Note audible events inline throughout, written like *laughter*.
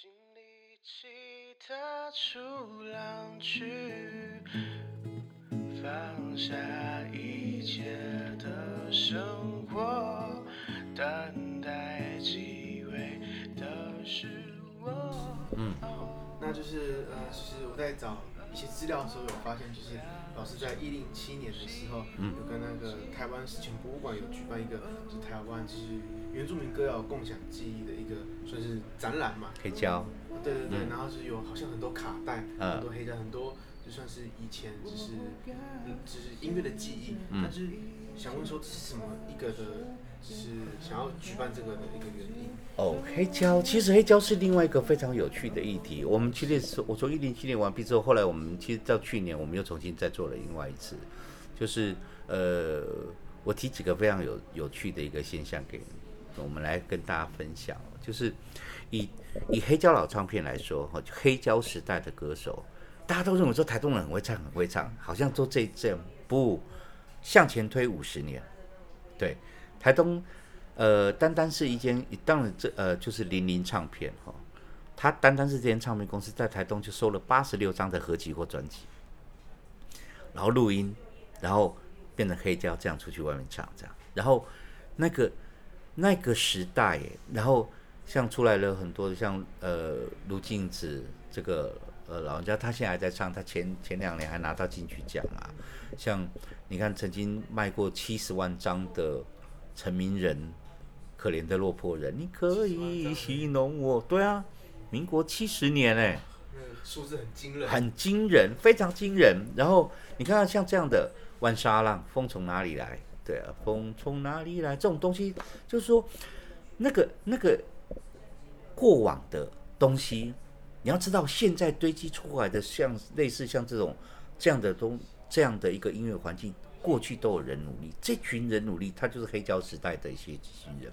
尽力气踏出浪去，放下一切的生活，等待机会的是我。嗯，那就是呃，就是我在找一些资料的时候有发现，就是老师在一零七年的时候，嗯，有跟那个台湾史前博物馆有举办一个，就台湾就是原住民歌谣共享记忆的一个算是展览嘛，黑胶，对对对，嗯、然后是有好像很多卡带，嗯、很多黑胶，很多就算是以前就是嗯就是音乐的记忆，嗯、但是想问说这是什么一个的？是想要举办这个的一个原因哦。黑胶其实黑胶是另外一个非常有趣的议题。我们去年是我从一零七年完毕之后，后来我们其实到去年我们又重新再做了另外一次，就是呃，我提几个非常有有趣的一个现象给我们来跟大家分享，就是以以黑胶老唱片来说哈，黑胶时代的歌手，大家都认为说台东人很会唱很会唱，好像都这这样不向前推五十年，对。台东，呃，单单是一间，当然这呃就是零零唱片哈，他单单是这间唱片公司在台东就收了八十六张的合集或专辑，然后录音，然后变成黑胶这样出去外面唱这样，然后那个那个时代，然后像出来了很多像呃卢静子这个呃老人家，他现在还在唱，他前前两年还拿到金曲奖啊，像你看曾经卖过七十万张的。陈明仁，可怜的落魄人，你可以戏弄我。对啊，民国七十年哎，数字很惊人，很惊人，非常惊人。然后你看看像这样的《万沙浪》，风从哪里来？对啊，风从哪里来？这种东西就是说，那个那个过往的东西，你要知道，现在堆积出来的像类似像这种这样的东这样的一个音乐环境。过去都有人努力，这群人努力，他就是黑胶时代的一些人。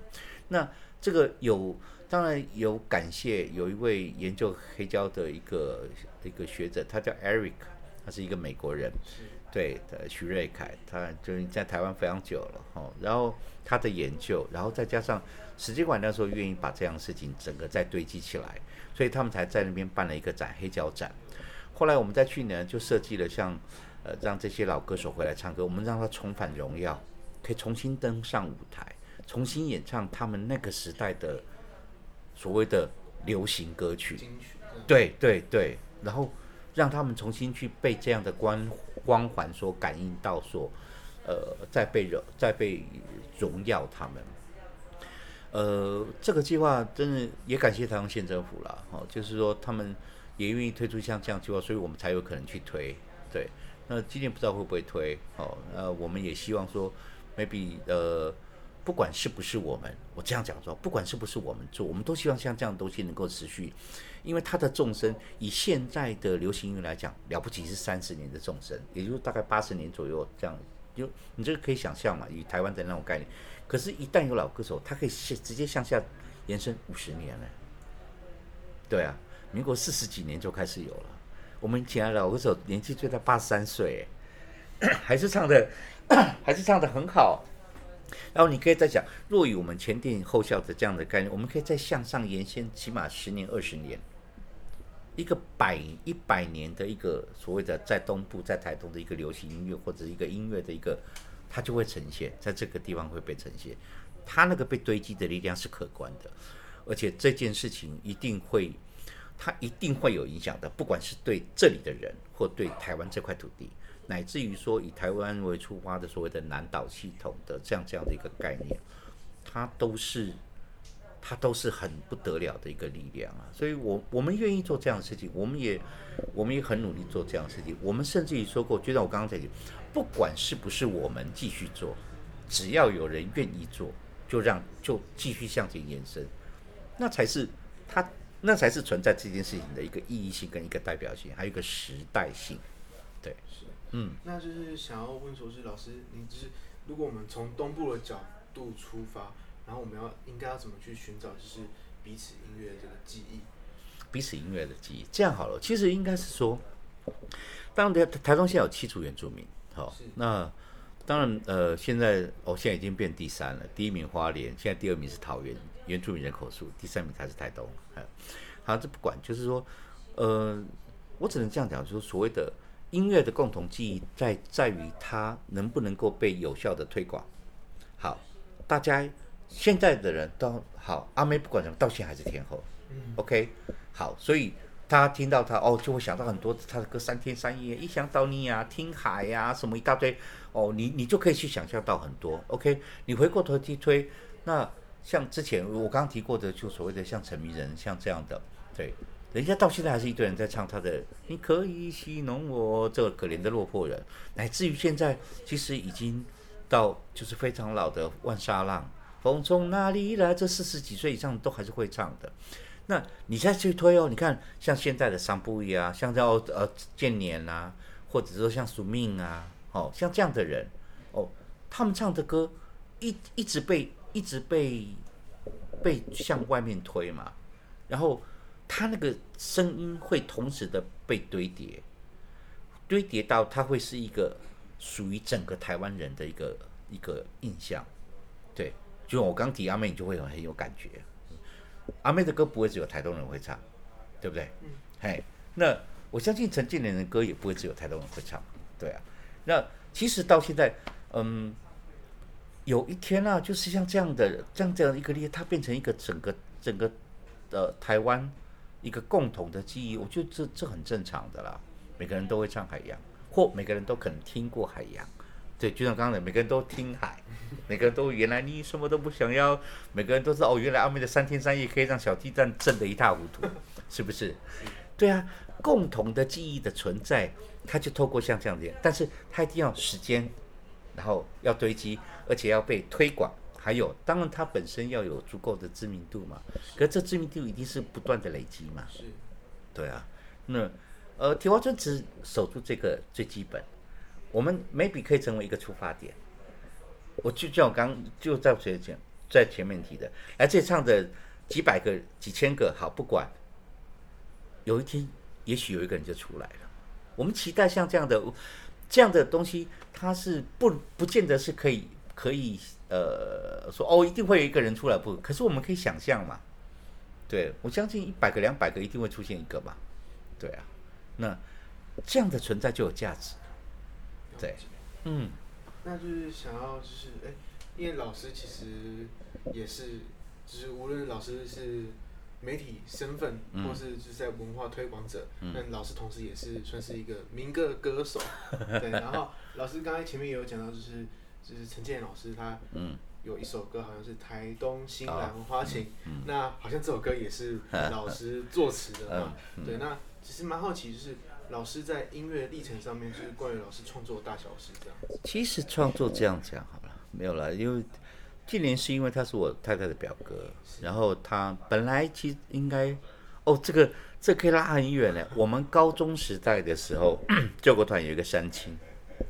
那这个有，当然有感谢，有一位研究黑胶的一个一个学者，他叫 Eric，他是一个美国人，对的，徐瑞凯，他就是在台湾非常久了哈。然后他的研究，然后再加上史接馆那时候愿意把这样的事情整个再堆积起来，所以他们才在那边办了一个展，黑胶展。后来我们在去年就设计了像。呃，让这些老歌手回来唱歌，我们让他重返荣耀，可以重新登上舞台，重新演唱他们那个时代的所谓的流行歌曲。对对对，然后让他们重新去被这样的光光环所感应到，所呃在被荣再被荣耀他们。呃，这个计划真的也感谢台湾县政府了，哦，就是说他们也愿意推出像这样计划，所以我们才有可能去推，对。那今年不知道会不会推哦？呃，我们也希望说，maybe 呃，不管是不是我们，我这样讲说，不管是不是我们做，我们都希望像这样的东西能够持续，因为它的纵深，以现在的流行音乐来讲，了不起是三十年的纵深，也就是大概八十年左右这样，就你这个可以想象嘛，以台湾的那种概念。可是，一旦有老歌手，他可以直接向下延伸五十年了。对啊，民国四十几年就开始有了。我们请来老歌手，年纪最大八十三岁，还是唱的，还是唱的很好。然后你可以再讲，若以我们前店后校的这样的概念，我们可以再向上延伸，起码十年、二十年，一个百一百年的一个所谓的在东部、在台东的一个流行音乐或者一个音乐的一个，它就会呈现在这个地方会被呈现。它那个被堆积的力量是可观的，而且这件事情一定会。它一定会有影响的，不管是对这里的人，或对台湾这块土地，乃至于说以台湾为出发的所谓的南岛系统的这样这样的一个概念，它都是它都是很不得了的一个力量啊！所以我，我们愿意做这样的事情，我们也我们也很努力做这样的事情。我们甚至于说过，就像我刚刚在讲，不管是不是我们继续做，只要有人愿意做，就让就继续向前延伸，那才是它。那才是存在这件事情的一个意义性跟一个代表性，还有一个时代性，对，嗯，那就是想要问说，是老师，你就是如果我们从东部的角度出发，然后我们要应该要怎么去寻找，就是彼此音乐的这个记忆，彼此音乐的记忆，这样好了，其实应该是说，当然台台东现在有七组原住民，好，是那当然呃现在哦现在已经变第三了，第一名花莲，现在第二名是桃园。原住民人口数，第三名才是台东，好，这不管，就是说，呃，我只能这样讲，就是所谓的音乐的共同记忆在，在在于它能不能够被有效的推广。好，大家现在的人都好，阿妹不管什么，到现在还是天后。嗯，OK，好，所以他听到他哦，就会想到很多他的歌，三天三夜，一想到你啊，听海呀、啊，什么一大堆，哦，你你就可以去想象到很多。OK，你回过头去推，那像之前我刚刚提过的，就所谓的像陈明仁，像这样的，对，人家到现在还是一堆人在唱他的，你可以戏弄我这个可怜的落魄人，乃至于现在其实已经到就是非常老的万沙浪，风从哪里来，这四十几岁以上都还是会唱的。那你再去推哦，你看像现在的桑布伊啊，像叫呃建年啊，或者说像苏命啊，哦，像这样的人哦，他们唱的歌一一直被一直被被向外面推嘛，然后他那个声音会同时的被堆叠，堆叠到他会是一个属于整个台湾人的一个一个印象，对，就我刚提阿妹，你就会很很有感觉。阿妹的歌不会只有台东人会唱，对不对？嗯。嘿，那我相信陈建年的歌也不会只有台东人会唱，对啊。那其实到现在，嗯，有一天啊，就是像这样的，这样这样一个例，它变成一个整个整个呃台湾一个共同的记忆，我觉得这这很正常的啦。每个人都会唱海洋，或每个人都可能听过海洋。对，就像刚才，每个人都听海，每个人都原来你什么都不想要，每个人都知道哦，原来阿妹的三天三夜可以让小鸡蛋震得一塌糊涂，*laughs* 是不是？对啊，共同的记忆的存在，它就透过像这样子，但是它一定要时间，然后要堆积，而且要被推广，还有当然它本身要有足够的知名度嘛，可是这知名度一定是不断的累积嘛，是，对啊，那呃，铁花村只守住这个最基本。我们 maybe 可以成为一个出发点。我就像我刚就在前讲，在前面提的，来这里唱的几百个、几千个，好不管，有一天也许有一个人就出来了。我们期待像这样的这样的东西，它是不不见得是可以可以呃说哦，一定会有一个人出来不？可是我们可以想象嘛。对，我相信一百个、两百个一定会出现一个嘛。对啊，那这样的存在就有价值。对，嗯，那就是想要就是哎，因为老师其实也是，就是无论老师是媒体身份，或是就是在文化推广者，那、嗯、老师同时也是算是一个民歌歌手，对。然后老师刚才前面也有讲到，就是就是陈建老师他嗯有一首歌好像是《台东新兰花情》，嗯，那好像这首歌也是 *laughs* 老师作词的嘛，对。那其实蛮好奇就是。老师在音乐历程上面，就是关于老师创作大小事这样子。其实创作这样讲好了，没有了，因为建年是因为他是我太太的表哥，然后他本来其实应该，哦，这个这個、可以拉很远嘞。我们高中时代的时候，*coughs* 救国团有一个山青，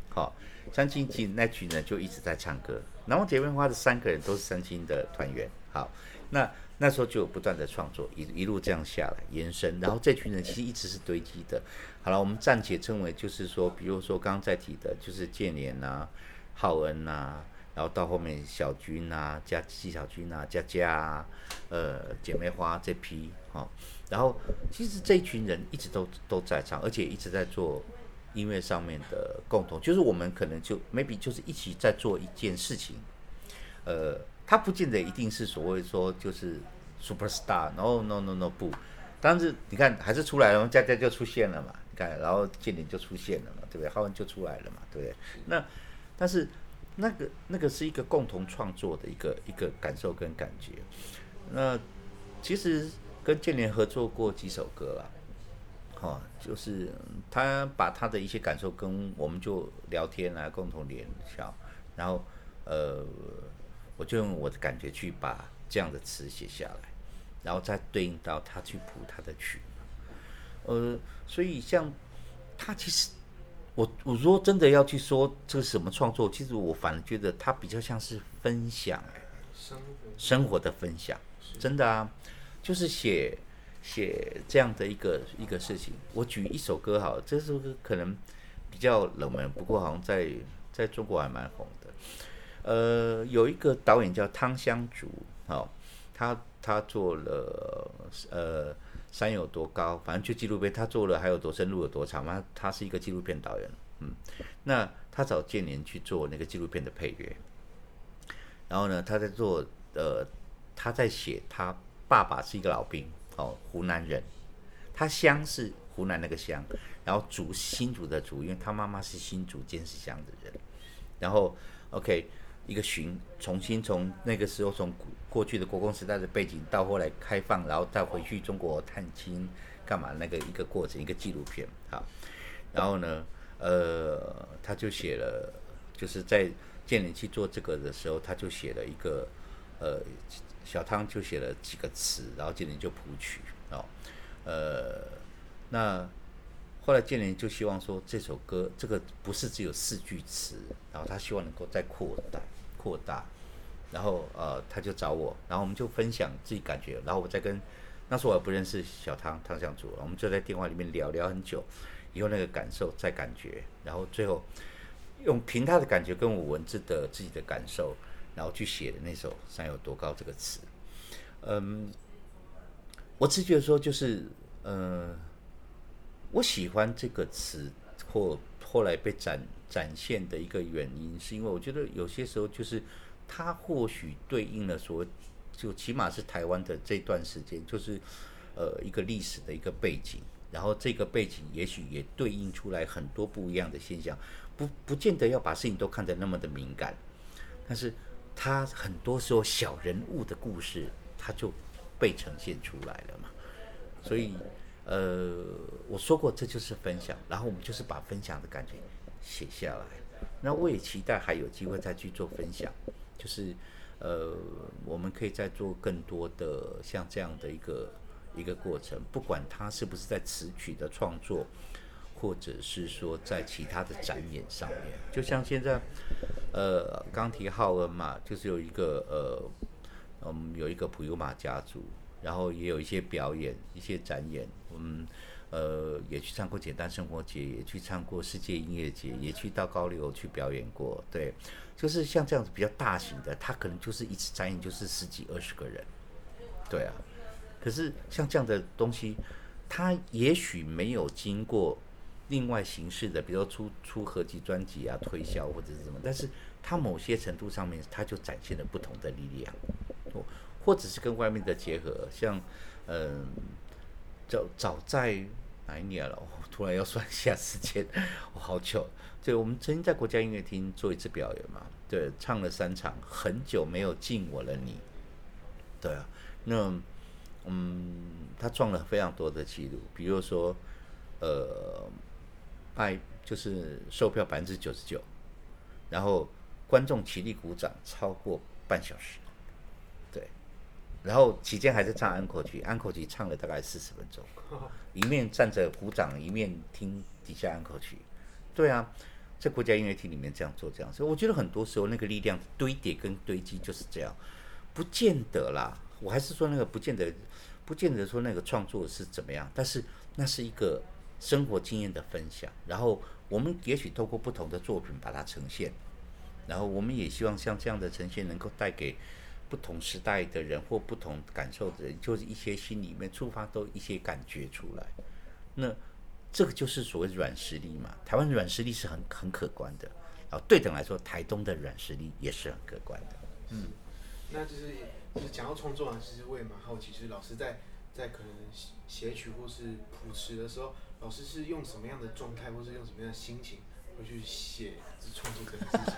好，山青其实那群呢就一直在唱歌。南方姐妹花的三个人都是三星的团员，好，那。那时候就有不断的创作，一一路这样下来延伸，然后这群人其实一直是堆积的。好了，我们暂且称为就是说，比如说刚刚在提的，就是建联呐、浩恩呐、啊，然后到后面小军呐、加纪小军呐、佳佳啊，呃，姐妹花这批哈、哦，然后其实这群人一直都都在唱，而且一直在做音乐上面的共同，就是我们可能就 maybe 就是一起在做一件事情，呃。他不见得一定是所谓说就是 super star，no no no no 不，但是你看还是出来了，佳佳就出现了嘛，你看，然后建联就出现了嘛，对不对？浩文就出来了嘛，对不对？那但是那个那个是一个共同创作的一个一个感受跟感觉。那其实跟建联合作过几首歌啊，哦，就是他把他的一些感受跟我们就聊天啊共同联想，然后呃。我就用我的感觉去把这样的词写下来，然后再对应到他去谱他的曲，呃，所以像他其实，我我如果真的要去说这是什么创作，其实我反而觉得他比较像是分享，生活生活的分享，真的啊，就是写写这样的一个一个事情。我举一首歌好，这首歌可能比较冷门，不过好像在在中国还蛮红的。呃，有一个导演叫汤香竹，哦，他他做了呃山有多高，反正就纪录片，他做了还有多深，路有多长嘛。他是一个纪录片导演，嗯，那他找建联去做那个纪录片的配乐，然后呢，他在做呃，他在写他爸爸是一个老兵哦，湖南人，他乡是湖南那个乡，然后主新竹的族，因为他妈妈是新竹尖石乡的人，然后 OK 一个寻重新从那个时候从。过去的国共时代的背景，到后来开放，然后再回去中国探亲，干嘛那个一个过程，一个纪录片啊。然后呢，呃，他就写了，就是在建联去做这个的时候，他就写了一个，呃，小汤就写了几个词，然后建林就谱曲哦，呃，那后来建林就希望说这首歌这个不是只有四句词，然后他希望能够再扩大扩大。然后呃，他就找我，然后我们就分享自己感觉，然后我再跟那时候我也不认识小汤汤向祖，我们就在电话里面聊聊很久，以后那个感受再感觉，然后最后用凭他的感觉跟我文字的自己的感受，然后去写的那首《山有多高》这个词。嗯，我只觉得说就是呃，我喜欢这个词或后来被展展现的一个原因，是因为我觉得有些时候就是。它或许对应了说，就起码是台湾的这段时间，就是呃一个历史的一个背景，然后这个背景也许也对应出来很多不一样的现象，不不见得要把事情都看得那么的敏感，但是他很多时候小人物的故事，他就被呈现出来了嘛，所以呃我说过这就是分享，然后我们就是把分享的感觉写下来，那我也期待还有机会再去做分享。就是，呃，我们可以再做更多的像这样的一个一个过程，不管他是不是在词曲的创作，或者是说在其他的展演上面，就像现在，呃，刚提浩恩嘛，就是有一个呃，我嗯，有一个普悠玛家族，然后也有一些表演、一些展演，嗯。呃，也去唱过简单生活节，也去唱过世界音乐节，也去到高流去表演过。对，就是像这样子比较大型的，他可能就是一次展演就是十几二十个人。对啊，可是像这样的东西，他也许没有经过另外形式的，比如说出出合集专辑啊、推销或者是什么，但是他某些程度上面，他就展现了不同的力量，或或者是跟外面的结合，像嗯。早早在哪一年了？我突然要算一下时间，我 *laughs* 好久。对，我们曾经在国家音乐厅做一次表演嘛，对，唱了三场，很久没有见我了你。对啊，那嗯，他创了非常多的记录，比如说呃，卖就是售票百分之九十九，然后观众起立鼓掌超过半小时。对然后期间还是唱安可曲，安可曲唱了大概四十分钟，一面站着鼓掌，一面听底下安可曲。对啊，在国家音乐厅里面这样做这样，所以我觉得很多时候那个力量堆叠跟堆积就是这样，不见得啦。我还是说那个不见得，不见得说那个创作是怎么样，但是那是一个生活经验的分享。然后我们也许透过不同的作品把它呈现，然后我们也希望像这样的呈现能够带给。不同时代的人或不同感受的人，就是一些心里面触发都一些感觉出来，那这个就是所谓软实力嘛。台湾软实力是很很可观的，然后对等来说，台东的软实力也是很可观的。嗯，那就是就是讲到创作啊，其实我也蛮好奇，是老师在在可能写曲或是谱词的时候，老师是用什么样的状态，或是用什么样的心情？会去写创作这个事情，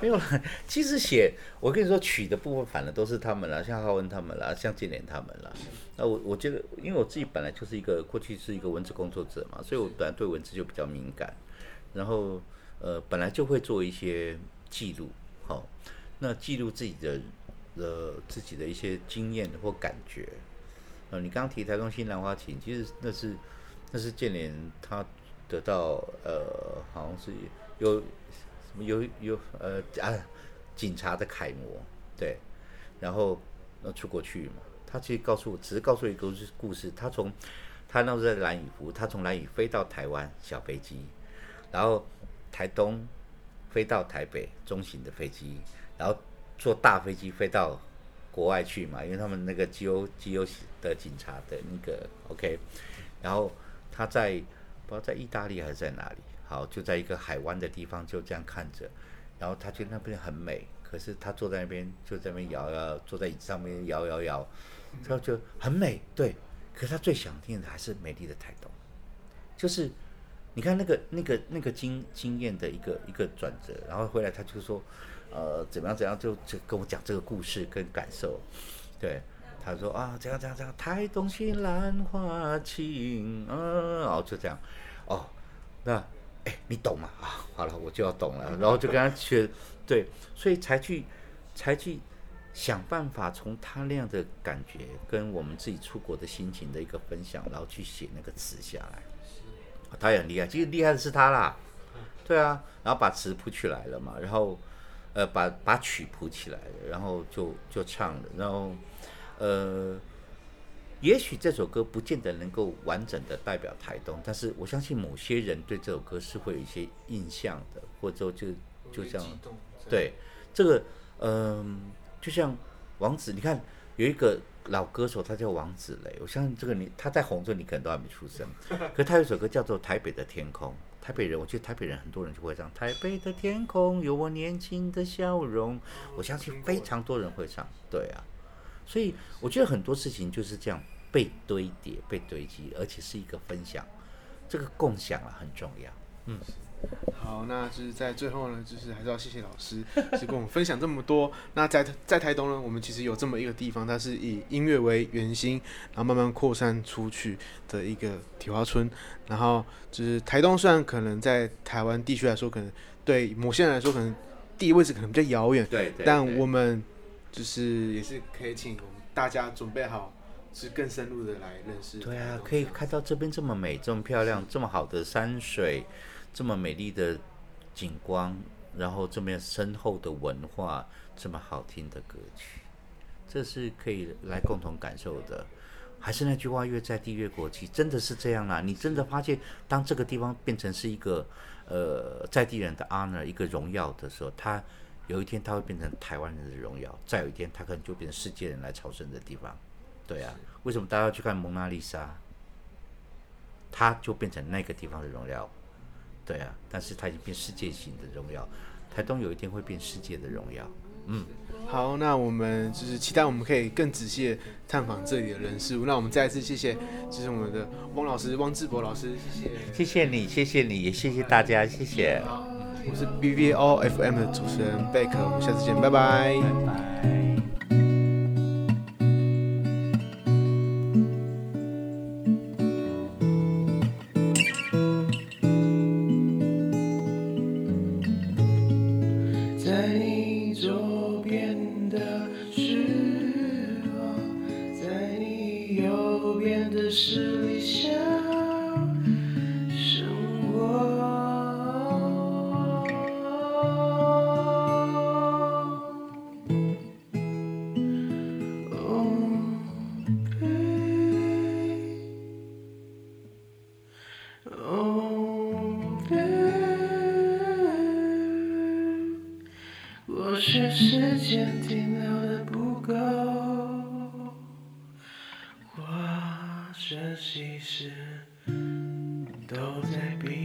没有了。其实写，我跟你说，曲的部分反而都是他们了，像浩文他们了，像建联他们了。那我我觉得，因为我自己本来就是一个过去是一个文字工作者嘛，所以我本来对文字就比较敏感。然后呃，本来就会做一些记录，好、哦，那记录自己的呃自己的一些经验或感觉。呃，你刚刚提台东新兰花情，其实那是那是建联他。得到呃，好像是有什么有有呃啊，警察的楷模对，然后那出国去嘛，他其实告诉我，只是告诉一个故事，他从他那时候在兰屿湖，他从兰屿飞到台湾小飞机，然后台东飞到台北中型的飞机，然后坐大飞机飞到国外去嘛，因为他们那个 GO GO 的警察的那个 OK，然后他在不知道在意大利还是在哪里，好就在一个海湾的地方就这样看着，然后他觉得那边很美，可是他坐在那边就在那边摇摇，坐在椅子上面摇摇摇，他就很美，对，可是他最想念的还是美丽的台东，就是你看那个那个那个经经验的一个一个转折，然后回来他就说。呃，怎么样？怎样？就就跟我讲这个故事跟感受。对，他说啊，这样这样这样，台东西兰花情，嗯，然后就这样。哦，那哎，你懂吗？啊，好了，我就要懂了。*laughs* 然后就跟他学，对，所以才去才去想办法从他那样的感觉跟我们自己出国的心情的一个分享，然后去写那个词下来。他也很厉害，其实厉害的是他啦。对啊，然后把词谱起来了嘛，然后。呃，把把曲谱起来了，然后就就唱了，然后，呃，也许这首歌不见得能够完整的代表台东，但是我相信某些人对这首歌是会有一些印象的，或者就就这样，对，这个，嗯、呃，就像王子，你看有一个老歌手，他叫王子雷，我相信这个你他在红着，你可能都还没出生，*laughs* 可是他有一首歌叫做《台北的天空》。台北人，我觉得台北人很多人就会唱《台北的天空有我年轻的笑容》，我相信非常多人会唱。对啊，所以我觉得很多事情就是这样被堆叠、被堆积，而且是一个分享，这个共享啊很重要。嗯。好，那就是在最后呢，就是还是要谢谢老师，*laughs* 是跟我们分享这么多。那在在台东呢，我们其实有这么一个地方，它是以音乐为圆心，然后慢慢扩散出去的一个铁花村。然后就是台东，虽然可能在台湾地区来说，可能对某些人来说，可能地理位置可能比较遥远，对，对，但我们就是也是可以请我们大家准备好，是更深入的来认识。对啊，可以看到这边这么美、这么漂亮、这么好的山水。这么美丽的景观，然后这么深厚的文化，这么好听的歌曲，这是可以来共同感受的。还是那句话，越在地越国际，真的是这样啦。你真的发现，当这个地方变成是一个呃在地人的 honor，一个荣耀的时候，它有一天它会变成台湾人的荣耀，再有一天它可能就变成世界人来朝圣的地方。对啊，为什么大家要去看蒙娜丽莎？它就变成那个地方的荣耀。对啊，但是它已经变世界性的荣耀，台东有一天会变世界的荣耀。嗯，好，那我们就是期待我们可以更仔细探访这里的人事物。那我们再一次谢谢，就是我们的汪老师汪志博老师，谢谢，谢谢你，谢谢你，也谢谢大家，谢谢。我是 B V O F M 的主持人贝克，我们下次见，拜拜。拜拜。时间停留的不够。花甚喜事都在闭